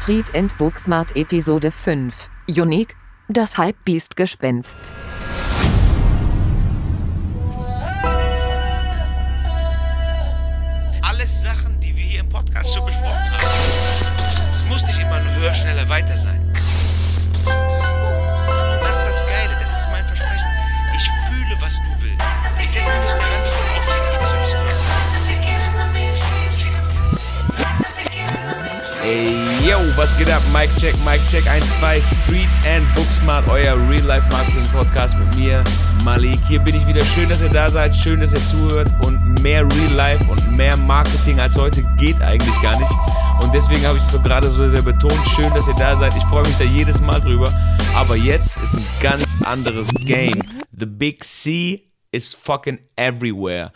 Street and Booksmart Episode 5. Unique. Das Hypebeast Gespenst. Alles Sachen, die wir hier im Podcast schon besprochen haben. Es muss nicht immer nur höher, schneller, weiter sein. Und das ist das Geile, das ist mein Versprechen. Ich fühle, was du willst. Ich setze mich nicht daran, dass du aufstehst, Ey, yo, was geht ab? Mike Check, Mike Check 1, 2, Street and Booksmart, euer Real-Life Marketing Podcast mit mir, Malik. Hier bin ich wieder. Schön, dass ihr da seid, schön, dass ihr zuhört und mehr Real-Life und mehr Marketing als heute geht eigentlich gar nicht. Und deswegen habe ich es so gerade so sehr betont. Schön, dass ihr da seid. Ich freue mich da jedes Mal drüber. Aber jetzt ist ein ganz anderes Game. The Big C is fucking everywhere.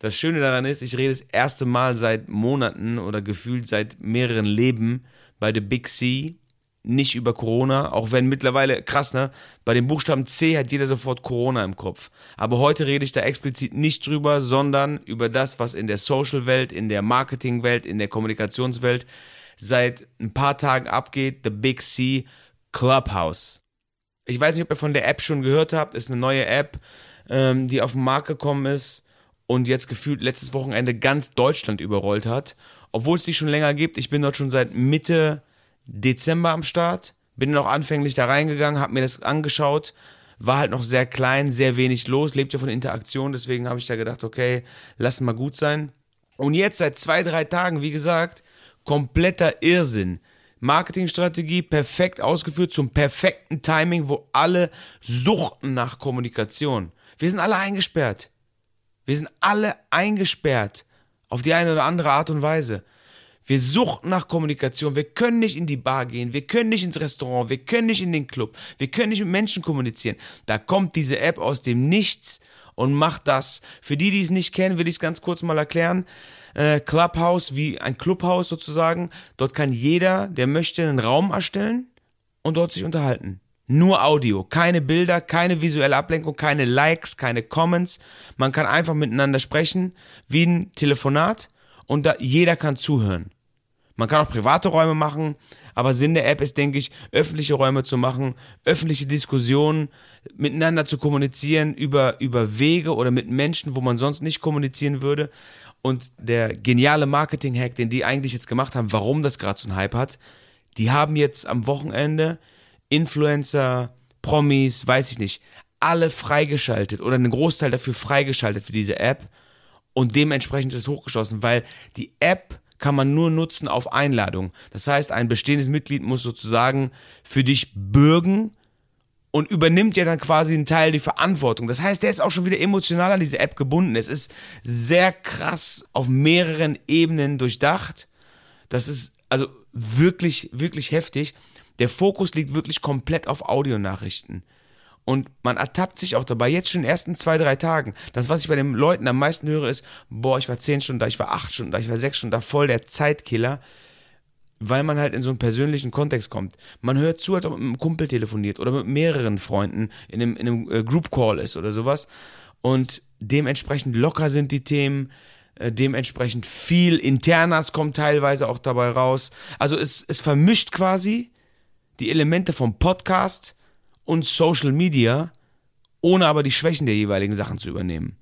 Das Schöne daran ist, ich rede das erste Mal seit Monaten oder gefühlt seit mehreren Leben bei The Big C nicht über Corona, auch wenn mittlerweile, krass, ne? Bei dem Buchstaben C hat jeder sofort Corona im Kopf. Aber heute rede ich da explizit nicht drüber, sondern über das, was in der Social-Welt, in der Marketing-Welt, in der Kommunikationswelt seit ein paar Tagen abgeht. The Big C Clubhouse. Ich weiß nicht, ob ihr von der App schon gehört habt. Ist eine neue App, ähm, die auf den Markt gekommen ist und jetzt gefühlt letztes Wochenende ganz Deutschland überrollt hat. Obwohl es die schon länger gibt. Ich bin dort schon seit Mitte Dezember am Start. Bin noch anfänglich da reingegangen, habe mir das angeschaut. War halt noch sehr klein, sehr wenig los, lebt ja von Interaktion. Deswegen habe ich da gedacht, okay, lass mal gut sein. Und jetzt seit zwei, drei Tagen, wie gesagt, kompletter Irrsinn. Marketingstrategie perfekt ausgeführt zum perfekten Timing, wo alle suchten nach Kommunikation. Wir sind alle eingesperrt. Wir sind alle eingesperrt. Auf die eine oder andere Art und Weise. Wir suchten nach Kommunikation. Wir können nicht in die Bar gehen. Wir können nicht ins Restaurant. Wir können nicht in den Club. Wir können nicht mit Menschen kommunizieren. Da kommt diese App aus dem Nichts und macht das. Für die, die es nicht kennen, will ich es ganz kurz mal erklären. Äh, Clubhouse, wie ein Clubhouse sozusagen. Dort kann jeder, der möchte, einen Raum erstellen und dort sich unterhalten. Nur Audio, keine Bilder, keine visuelle Ablenkung, keine Likes, keine Comments. Man kann einfach miteinander sprechen, wie ein Telefonat und da, jeder kann zuhören. Man kann auch private Räume machen, aber Sinn der App ist, denke ich, öffentliche Räume zu machen, öffentliche Diskussionen, miteinander zu kommunizieren über, über Wege oder mit Menschen, wo man sonst nicht kommunizieren würde. Und der geniale Marketing-Hack, den die eigentlich jetzt gemacht haben, warum das gerade so einen Hype hat, die haben jetzt am Wochenende Influencer, Promis, weiß ich nicht, alle freigeschaltet oder einen Großteil dafür freigeschaltet für diese App und dementsprechend ist es hochgeschossen, weil die App kann man nur nutzen auf Einladung. Das heißt, ein bestehendes Mitglied muss sozusagen für dich bürgen und übernimmt ja dann quasi einen Teil die Verantwortung. Das heißt, der ist auch schon wieder emotional an diese App gebunden. Es ist sehr krass auf mehreren Ebenen durchdacht. Das ist also wirklich, wirklich heftig. Der Fokus liegt wirklich komplett auf Audionachrichten. Und man ertappt sich auch dabei, jetzt schon in den ersten zwei, drei Tagen. Das, was ich bei den Leuten am meisten höre, ist, boah, ich war zehn Stunden da, ich war acht Stunden da, ich war sechs Stunden da, voll der Zeitkiller, weil man halt in so einen persönlichen Kontext kommt. Man hört zu, als ob man mit einem Kumpel telefoniert oder mit mehreren Freunden in einem, in einem äh, Group Call ist oder sowas. Und dementsprechend locker sind die Themen, äh, dementsprechend viel Internas kommt teilweise auch dabei raus. Also es, es vermischt quasi die Elemente vom Podcast und Social Media, ohne aber die Schwächen der jeweiligen Sachen zu übernehmen.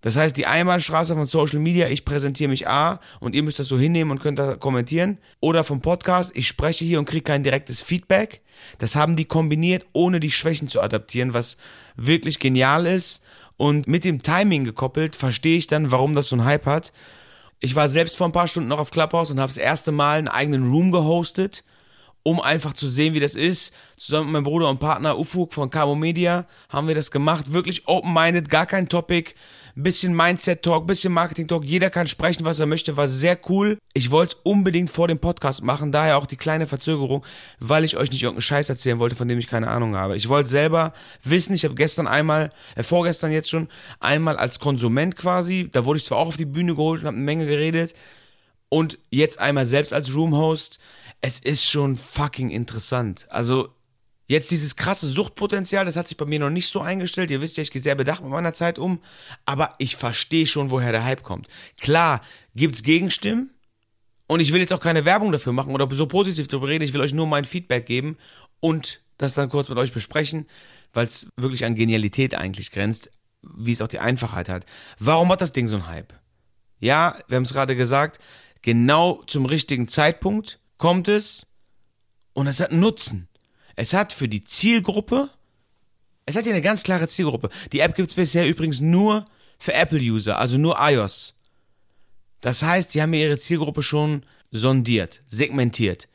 Das heißt, die Einbahnstraße von Social Media, ich präsentiere mich A und ihr müsst das so hinnehmen und könnt da kommentieren. Oder vom Podcast, ich spreche hier und kriege kein direktes Feedback. Das haben die kombiniert, ohne die Schwächen zu adaptieren, was wirklich genial ist. Und mit dem Timing gekoppelt, verstehe ich dann, warum das so einen Hype hat. Ich war selbst vor ein paar Stunden noch auf Clubhouse und habe das erste Mal einen eigenen Room gehostet um einfach zu sehen, wie das ist. Zusammen mit meinem Bruder und Partner Ufuk von Cabo Media haben wir das gemacht. Wirklich open-minded, gar kein Topic. Bisschen Mindset-Talk, bisschen Marketing-Talk. Jeder kann sprechen, was er möchte. War sehr cool. Ich wollte es unbedingt vor dem Podcast machen. Daher auch die kleine Verzögerung, weil ich euch nicht irgendeinen Scheiß erzählen wollte, von dem ich keine Ahnung habe. Ich wollte selber wissen. Ich habe gestern einmal, äh, vorgestern jetzt schon, einmal als Konsument quasi. Da wurde ich zwar auch auf die Bühne geholt und habe eine Menge geredet. Und jetzt einmal selbst als Roomhost es ist schon fucking interessant. Also jetzt dieses krasse Suchtpotenzial, das hat sich bei mir noch nicht so eingestellt. Ihr wisst ja, ich gehe sehr bedacht mit meiner Zeit um, aber ich verstehe schon, woher der Hype kommt. Klar, gibt's Gegenstimmen Und ich will jetzt auch keine Werbung dafür machen oder so positiv darüber reden. Ich will euch nur mein Feedback geben und das dann kurz mit euch besprechen, weil es wirklich an Genialität eigentlich grenzt, wie es auch die Einfachheit hat. Warum hat das Ding so einen Hype? Ja, wir haben es gerade gesagt, genau zum richtigen Zeitpunkt kommt es und es hat einen Nutzen. Es hat für die Zielgruppe, es hat ja eine ganz klare Zielgruppe. Die App gibt es bisher übrigens nur für Apple-User, also nur iOS. Das heißt, die haben ihre Zielgruppe schon sondiert, segmentiert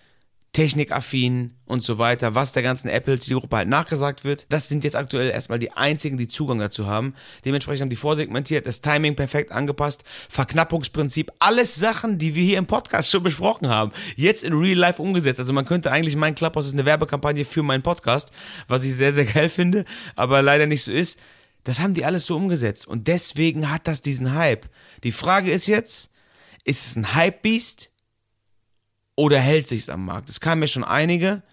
technikaffin und so weiter, was der ganzen Apple-Zielgruppe halt nachgesagt wird. Das sind jetzt aktuell erstmal die einzigen, die Zugang dazu haben. Dementsprechend haben die vorsegmentiert, das Timing perfekt angepasst, Verknappungsprinzip, alles Sachen, die wir hier im Podcast schon besprochen haben, jetzt in Real Life umgesetzt. Also man könnte eigentlich mein Clubhouse ist eine Werbekampagne für meinen Podcast, was ich sehr, sehr geil finde, aber leider nicht so ist. Das haben die alles so umgesetzt und deswegen hat das diesen Hype. Die Frage ist jetzt, ist es ein Hype-Beast? Oder hält sich's am Markt? Es kamen ja schon einige,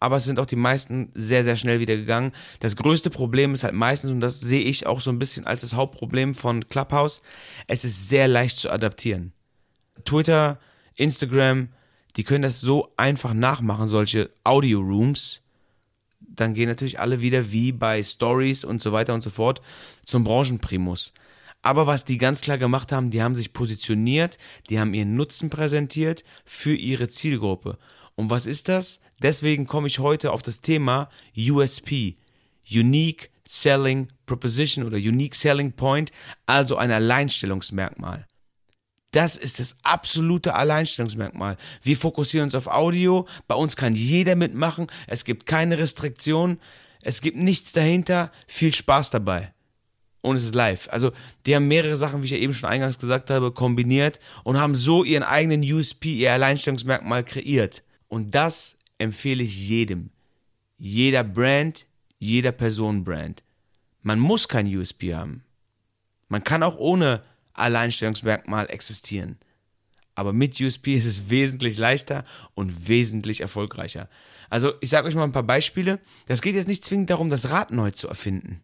aber es sind auch die meisten sehr, sehr schnell wieder gegangen. Das größte Problem ist halt meistens, und das sehe ich auch so ein bisschen als das Hauptproblem von Clubhouse, es ist sehr leicht zu adaptieren. Twitter, Instagram, die können das so einfach nachmachen, solche Audio-Rooms. Dann gehen natürlich alle wieder wie bei Stories und so weiter und so fort zum Branchenprimus. Aber was die ganz klar gemacht haben, die haben sich positioniert, die haben ihren Nutzen präsentiert für ihre Zielgruppe. Und was ist das? Deswegen komme ich heute auf das Thema USP, Unique Selling Proposition oder Unique Selling Point, also ein Alleinstellungsmerkmal. Das ist das absolute Alleinstellungsmerkmal. Wir fokussieren uns auf Audio, bei uns kann jeder mitmachen, es gibt keine Restriktionen, es gibt nichts dahinter, viel Spaß dabei und es ist live. Also die haben mehrere Sachen, wie ich ja eben schon eingangs gesagt habe, kombiniert und haben so ihren eigenen USP, ihr Alleinstellungsmerkmal kreiert. Und das empfehle ich jedem. Jeder Brand, jeder Person Brand. Man muss kein USP haben. Man kann auch ohne Alleinstellungsmerkmal existieren. Aber mit USP ist es wesentlich leichter und wesentlich erfolgreicher. Also ich sage euch mal ein paar Beispiele. Das geht jetzt nicht zwingend darum, das Rad neu zu erfinden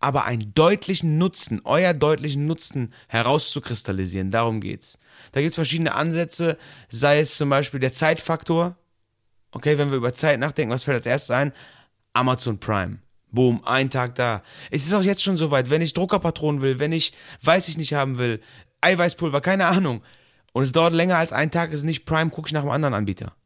aber einen deutlichen Nutzen, euer deutlichen Nutzen herauszukristallisieren. Darum geht's. Da gibt's verschiedene Ansätze, sei es zum Beispiel der Zeitfaktor. Okay, wenn wir über Zeit nachdenken, was fällt als erstes ein? Amazon Prime. Boom, ein Tag da. Es ist auch jetzt schon soweit, wenn ich Druckerpatronen will, wenn ich weiß ich nicht haben will, Eiweißpulver, keine Ahnung. Und es dauert länger als ein Tag, ist nicht Prime, gucke ich nach einem anderen Anbieter.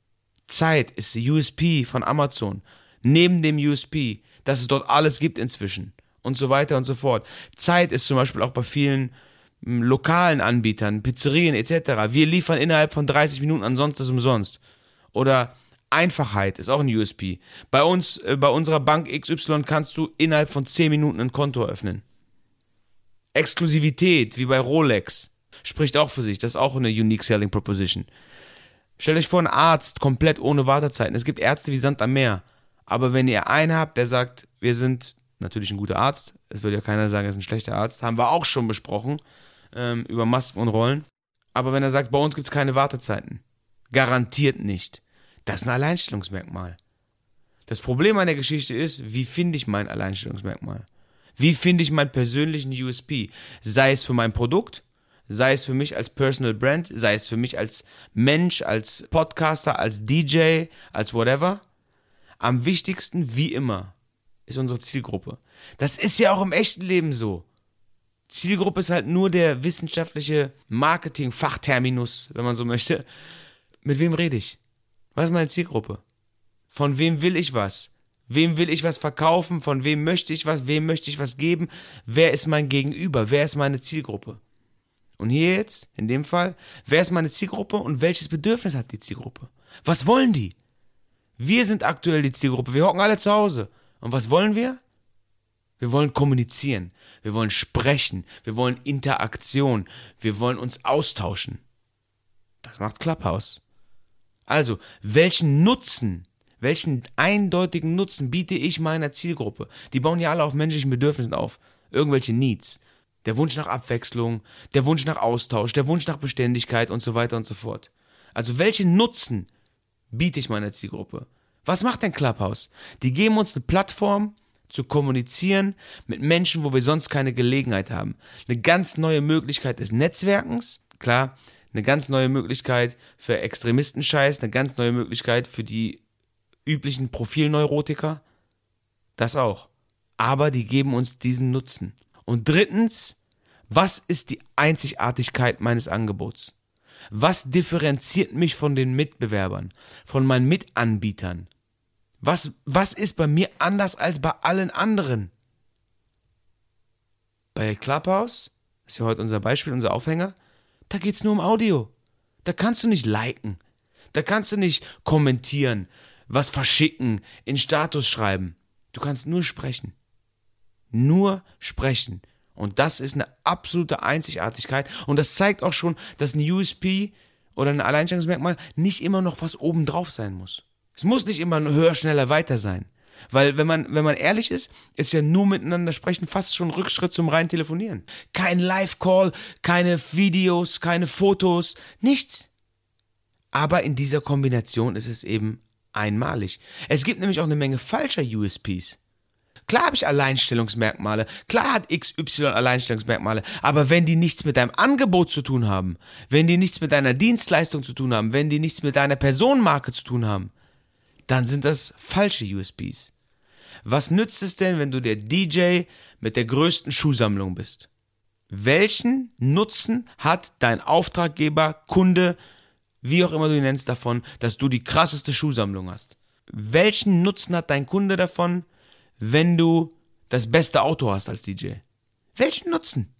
Zeit ist USP von Amazon. Neben dem USP, dass es dort alles gibt inzwischen und so weiter und so fort. Zeit ist zum Beispiel auch bei vielen hm, lokalen Anbietern, Pizzerien etc. Wir liefern innerhalb von 30 Minuten, ansonsten ist umsonst. Oder Einfachheit ist auch ein USP. Bei uns, äh, bei unserer Bank XY kannst du innerhalb von 10 Minuten ein Konto öffnen. Exklusivität, wie bei Rolex, spricht auch für sich. Das ist auch eine Unique Selling Proposition. Stellt euch vor, ein Arzt komplett ohne Wartezeiten. Es gibt Ärzte wie Sand am Meer. Aber wenn ihr einen habt, der sagt, wir sind natürlich ein guter Arzt. Es würde ja keiner sagen, er ist ein schlechter Arzt. Haben wir auch schon besprochen ähm, über Masken und Rollen. Aber wenn er sagt, bei uns gibt es keine Wartezeiten, garantiert nicht. Das ist ein Alleinstellungsmerkmal. Das Problem an der Geschichte ist, wie finde ich mein Alleinstellungsmerkmal? Wie finde ich meinen persönlichen USP? Sei es für mein Produkt, sei es für mich als Personal Brand, sei es für mich als Mensch, als Podcaster, als DJ, als whatever. Am wichtigsten, wie immer, ist unsere Zielgruppe. Das ist ja auch im echten Leben so. Zielgruppe ist halt nur der wissenschaftliche Marketing-Fachterminus, wenn man so möchte. Mit wem rede ich? Was ist meine Zielgruppe? Von wem will ich was? Wem will ich was verkaufen? Von wem möchte ich was? Wem möchte ich was geben? Wer ist mein Gegenüber? Wer ist meine Zielgruppe? Und hier jetzt, in dem Fall, wer ist meine Zielgruppe und welches Bedürfnis hat die Zielgruppe? Was wollen die? Wir sind aktuell die Zielgruppe. Wir hocken alle zu Hause. Und was wollen wir? Wir wollen kommunizieren, wir wollen sprechen, wir wollen Interaktion, wir wollen uns austauschen. Das macht Clubhouse. Also, welchen Nutzen, welchen eindeutigen Nutzen biete ich meiner Zielgruppe? Die bauen ja alle auf menschlichen Bedürfnissen auf, irgendwelche Needs. Der Wunsch nach Abwechslung, der Wunsch nach Austausch, der Wunsch nach Beständigkeit und so weiter und so fort. Also welchen Nutzen biete ich meiner Zielgruppe? Was macht denn Clubhouse? Die geben uns eine Plattform zu kommunizieren mit Menschen, wo wir sonst keine Gelegenheit haben. Eine ganz neue Möglichkeit des Netzwerkens. Klar, eine ganz neue Möglichkeit für Extremistenscheiß, eine ganz neue Möglichkeit für die üblichen Profilneurotiker. Das auch. Aber die geben uns diesen Nutzen. Und drittens, was ist die Einzigartigkeit meines Angebots? Was differenziert mich von den Mitbewerbern, von meinen Mitanbietern? Was, was ist bei mir anders als bei allen anderen? Bei Clubhouse, ist ja heute unser Beispiel, unser Aufhänger, da geht es nur um Audio. Da kannst du nicht liken. Da kannst du nicht kommentieren, was verschicken, in Status schreiben. Du kannst nur sprechen. Nur sprechen. Und das ist eine absolute Einzigartigkeit. Und das zeigt auch schon, dass ein USP oder ein Alleinstellungsmerkmal nicht immer noch was obendrauf sein muss. Es muss nicht immer höher, schneller, weiter sein. Weil wenn man, wenn man ehrlich ist, ist ja nur miteinander sprechen fast schon Rückschritt zum reinen Telefonieren. Kein Live-Call, keine Videos, keine Fotos, nichts. Aber in dieser Kombination ist es eben einmalig. Es gibt nämlich auch eine Menge falscher USPs. Klar habe ich Alleinstellungsmerkmale, klar hat XY Alleinstellungsmerkmale, aber wenn die nichts mit deinem Angebot zu tun haben, wenn die nichts mit deiner Dienstleistung zu tun haben, wenn die nichts mit deiner Personenmarke zu tun haben, dann sind das falsche USBs. Was nützt es denn, wenn du der DJ mit der größten Schuhsammlung bist? Welchen Nutzen hat dein Auftraggeber, Kunde, wie auch immer du ihn nennst, davon, dass du die krasseste Schuhsammlung hast? Welchen Nutzen hat dein Kunde davon, wenn du das beste Auto hast als DJ? Welchen Nutzen?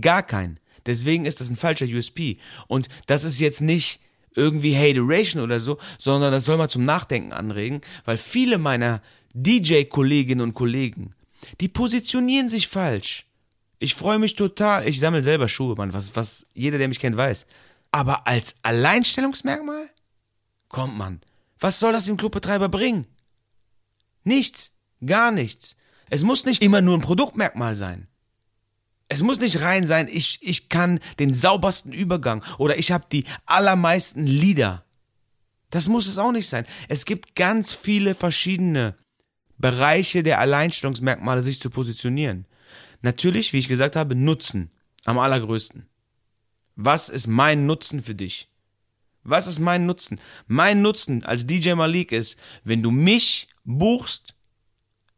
Gar keinen. Deswegen ist das ein falscher USP. Und das ist jetzt nicht irgendwie Hateration oder so, sondern das soll mal zum Nachdenken anregen, weil viele meiner DJ-Kolleginnen und Kollegen, die positionieren sich falsch. Ich freue mich total, ich sammle selber Schuhe, Mann, was, was jeder, der mich kennt, weiß. Aber als Alleinstellungsmerkmal? Kommt man. Was soll das dem Clubbetreiber bringen? Nichts. Gar nichts. Es muss nicht immer nur ein Produktmerkmal sein. Es muss nicht rein sein, ich, ich kann den saubersten Übergang oder ich habe die allermeisten Lieder. Das muss es auch nicht sein. Es gibt ganz viele verschiedene Bereiche der Alleinstellungsmerkmale, sich zu positionieren. Natürlich, wie ich gesagt habe, Nutzen am allergrößten. Was ist mein Nutzen für dich? Was ist mein Nutzen? Mein Nutzen als DJ Malik ist, wenn du mich buchst,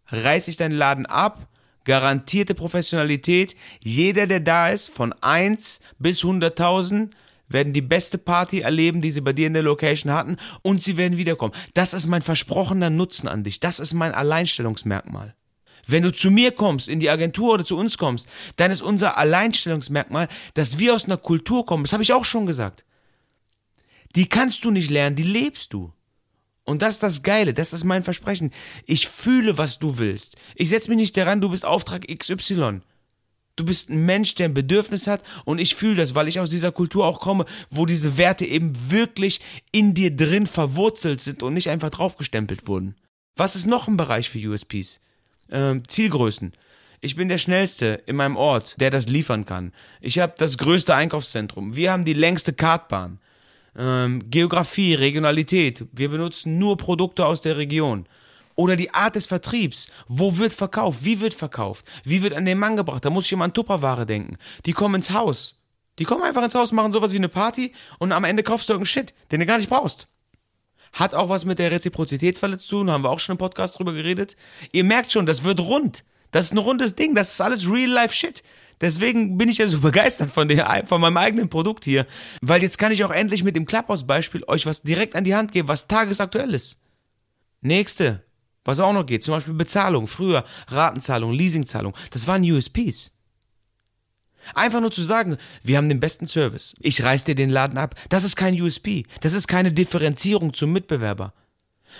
reiß ich deinen Laden ab, garantierte Professionalität. Jeder, der da ist, von 1 bis 100.000, werden die beste Party erleben, die sie bei dir in der Location hatten und sie werden wiederkommen. Das ist mein versprochener Nutzen an dich. Das ist mein Alleinstellungsmerkmal. Wenn du zu mir kommst, in die Agentur oder zu uns kommst, dann ist unser Alleinstellungsmerkmal, dass wir aus einer Kultur kommen. Das habe ich auch schon gesagt. Die kannst du nicht lernen, die lebst du. Und das ist das Geile, das ist mein Versprechen. Ich fühle, was du willst. Ich setze mich nicht daran, du bist Auftrag XY. Du bist ein Mensch, der ein Bedürfnis hat und ich fühle das, weil ich aus dieser Kultur auch komme, wo diese Werte eben wirklich in dir drin verwurzelt sind und nicht einfach draufgestempelt wurden. Was ist noch ein Bereich für USPs? Ähm, Zielgrößen. Ich bin der Schnellste in meinem Ort, der das liefern kann. Ich habe das größte Einkaufszentrum. Wir haben die längste Kartbahn ähm, Geografie, Regionalität. Wir benutzen nur Produkte aus der Region. Oder die Art des Vertriebs. Wo wird verkauft? Wie wird verkauft? Wie wird an den Mann gebracht? Da muss ich immer an Tupperware denken. Die kommen ins Haus. Die kommen einfach ins Haus, machen sowas wie eine Party und am Ende kaufst du irgendeinen Shit, den du gar nicht brauchst. Hat auch was mit der Reziprozitätsfalle zu tun, haben wir auch schon im Podcast drüber geredet. Ihr merkt schon, das wird rund. Das ist ein rundes Ding, das ist alles Real-Life-Shit. Deswegen bin ich ja so begeistert von, der, von meinem eigenen Produkt hier. Weil jetzt kann ich auch endlich mit dem Clubhouse-Beispiel euch was direkt an die Hand geben, was tagesaktuell ist. Nächste, was auch noch geht, zum Beispiel Bezahlung, früher Ratenzahlung, Leasingzahlung, das waren USPs. Einfach nur zu sagen, wir haben den besten Service, ich reiß dir den Laden ab, das ist kein USP, das ist keine Differenzierung zum Mitbewerber.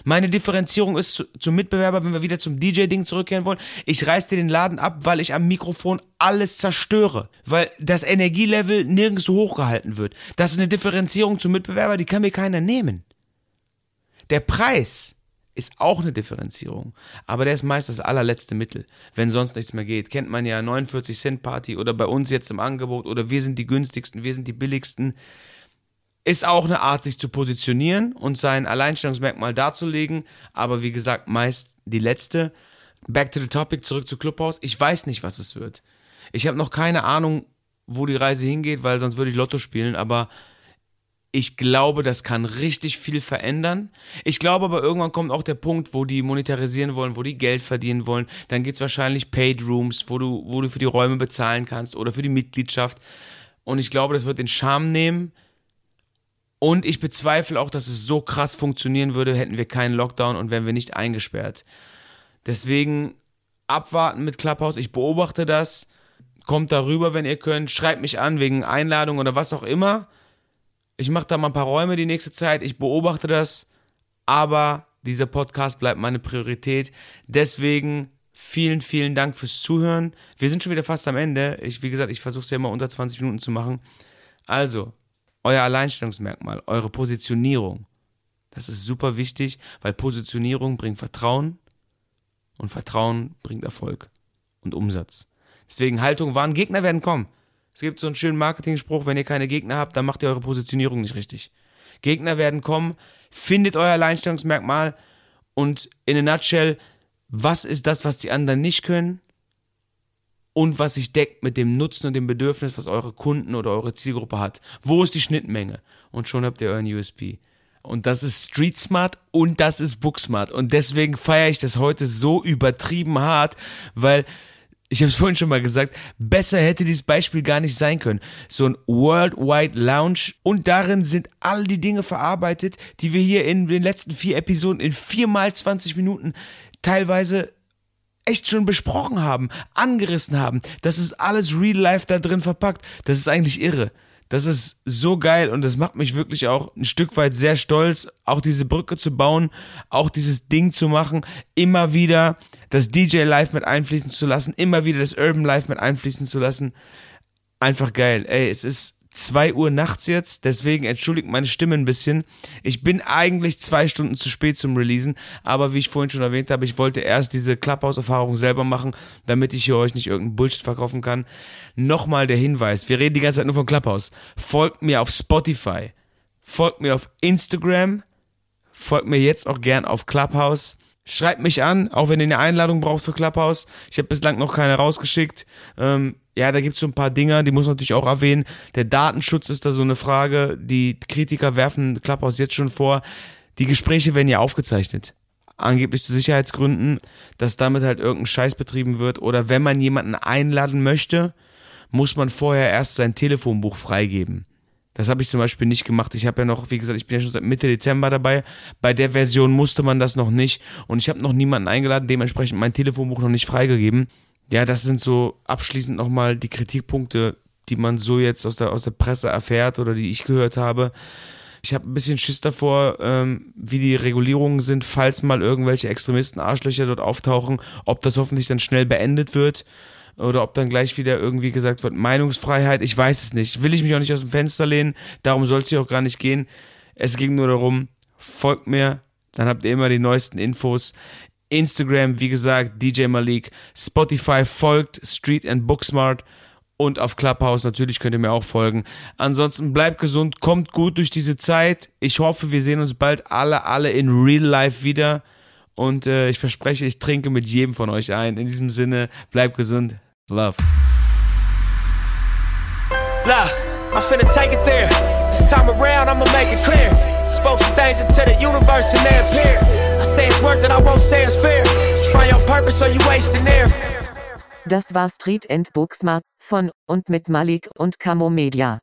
Meine Differenzierung ist zu, zum Mitbewerber, wenn wir wieder zum DJ-Ding zurückkehren wollen. Ich reiß dir den Laden ab, weil ich am Mikrofon alles zerstöre. Weil das Energielevel nirgends hochgehalten wird. Das ist eine Differenzierung zum Mitbewerber, die kann mir keiner nehmen. Der Preis ist auch eine Differenzierung. Aber der ist meist das allerletzte Mittel, wenn sonst nichts mehr geht. Kennt man ja 49 Cent Party oder bei uns jetzt im Angebot oder wir sind die günstigsten, wir sind die billigsten ist auch eine Art, sich zu positionieren und sein Alleinstellungsmerkmal darzulegen. Aber wie gesagt, meist die letzte. Back to the topic, zurück zu Clubhouse. Ich weiß nicht, was es wird. Ich habe noch keine Ahnung, wo die Reise hingeht, weil sonst würde ich Lotto spielen. Aber Ich glaube, das kann richtig viel verändern. Ich glaube aber irgendwann kommt auch der Punkt, wo die monetarisieren wollen, wo die Geld verdienen wollen. Dann gibt es wahrscheinlich Paid Rooms, wo du, wo du für die Räume bezahlen kannst oder für die Mitgliedschaft. Und ich glaube, das wird den Charme nehmen. Und ich bezweifle auch, dass es so krass funktionieren würde, hätten wir keinen Lockdown und wären wir nicht eingesperrt. Deswegen abwarten mit Clubhouse. Ich beobachte das. Kommt darüber, wenn ihr könnt. Schreibt mich an wegen Einladung oder was auch immer. Ich mache da mal ein paar Räume die nächste Zeit. Ich beobachte das. Aber dieser Podcast bleibt meine Priorität. Deswegen vielen, vielen Dank fürs Zuhören. Wir sind schon wieder fast am Ende. Ich, wie gesagt, ich versuche es ja immer unter 20 Minuten zu machen. Also, euer Alleinstellungsmerkmal, eure Positionierung. Das ist super wichtig, weil Positionierung bringt Vertrauen und Vertrauen bringt Erfolg und Umsatz. Deswegen Haltung wahren, Gegner werden kommen. Es gibt so einen schönen Marketing-Spruch, wenn ihr keine Gegner habt, dann macht ihr eure Positionierung nicht richtig. Gegner werden kommen, findet euer Alleinstellungsmerkmal und in a nutshell, was ist das, was die anderen nicht können und was sich deckt mit dem Nutzen und dem Bedürfnis, was eure Kunden oder eure Zielgruppe hat. Wo ist die Schnittmenge? Und schon habt ihr euren USP. Und das ist Street Smart und das ist Book Smart. Und deswegen feiere ich das heute so übertrieben hart, weil ich habe es vorhin schon mal gesagt, besser hätte dieses Beispiel gar nicht sein können. So ein Worldwide Lounge und darin sind all die Dinge verarbeitet, die wir hier in den letzten vier Episoden in viermal 20 Minuten teilweise echt schon besprochen haben, angerissen haben. Das ist alles Real Life da drin verpackt. Das ist eigentlich irre. Das ist so geil und das macht mich wirklich auch ein Stück weit sehr stolz, auch diese Brücke zu bauen, auch dieses Ding zu machen, immer wieder das DJ Live mit einfließen zu lassen, immer wieder das Urban Live mit einfließen zu lassen. Einfach geil. Ey, es ist 2 Uhr nachts jetzt, deswegen entschuldigt meine Stimme ein bisschen. Ich bin eigentlich zwei Stunden zu spät zum Releasen, aber wie ich vorhin schon erwähnt habe, ich wollte erst diese Clubhouse-Erfahrung selber machen, damit ich hier euch nicht irgendeinen Bullshit verkaufen kann. Nochmal der Hinweis, wir reden die ganze Zeit nur von Clubhouse. Folgt mir auf Spotify, folgt mir auf Instagram, folgt mir jetzt auch gern auf Clubhouse. Schreibt mich an, auch wenn ihr eine Einladung braucht für Clubhouse. Ich habe bislang noch keine rausgeschickt. Ähm, ja, da gibt's so ein paar Dinger, die muss man natürlich auch erwähnen. Der Datenschutz ist da so eine Frage. Die Kritiker werfen Clubhouse jetzt schon vor. Die Gespräche werden ja aufgezeichnet. Angeblich zu Sicherheitsgründen, dass damit halt irgendein Scheiß betrieben wird. Oder wenn man jemanden einladen möchte, muss man vorher erst sein Telefonbuch freigeben. Das habe ich zum Beispiel nicht gemacht. Ich habe ja noch, wie gesagt, ich bin ja schon seit Mitte Dezember dabei. Bei der Version musste man das noch nicht. Und ich habe noch niemanden eingeladen, dementsprechend mein Telefonbuch noch nicht freigegeben. Ja, das sind so abschließend nochmal die Kritikpunkte, die man so jetzt aus der, aus der Presse erfährt oder die ich gehört habe. Ich habe ein bisschen Schiss davor, ähm, wie die Regulierungen sind, falls mal irgendwelche Extremisten, Arschlöcher dort auftauchen, ob das hoffentlich dann schnell beendet wird oder ob dann gleich wieder irgendwie gesagt wird, Meinungsfreiheit, ich weiß es nicht. Will ich mich auch nicht aus dem Fenster lehnen, darum soll es hier auch gar nicht gehen. Es ging nur darum, folgt mir, dann habt ihr immer die neuesten Infos. Instagram, wie gesagt, DJ Malik. Spotify folgt Street and Booksmart. Und auf Clubhouse natürlich könnt ihr mir auch folgen. Ansonsten bleibt gesund, kommt gut durch diese Zeit. Ich hoffe, wir sehen uns bald alle, alle in Real Life wieder. Und äh, ich verspreche, ich trinke mit jedem von euch ein. In diesem Sinne, bleibt gesund. Love. Love, I'm finna take it there. This time around, I'ma make it clear. Spoke some things into the universe and they appear. I say it's worth it, I won't say it's fair. Find your purpose or you wasting there. Das war Street and Booksmart von und mit Malik und Camo Media.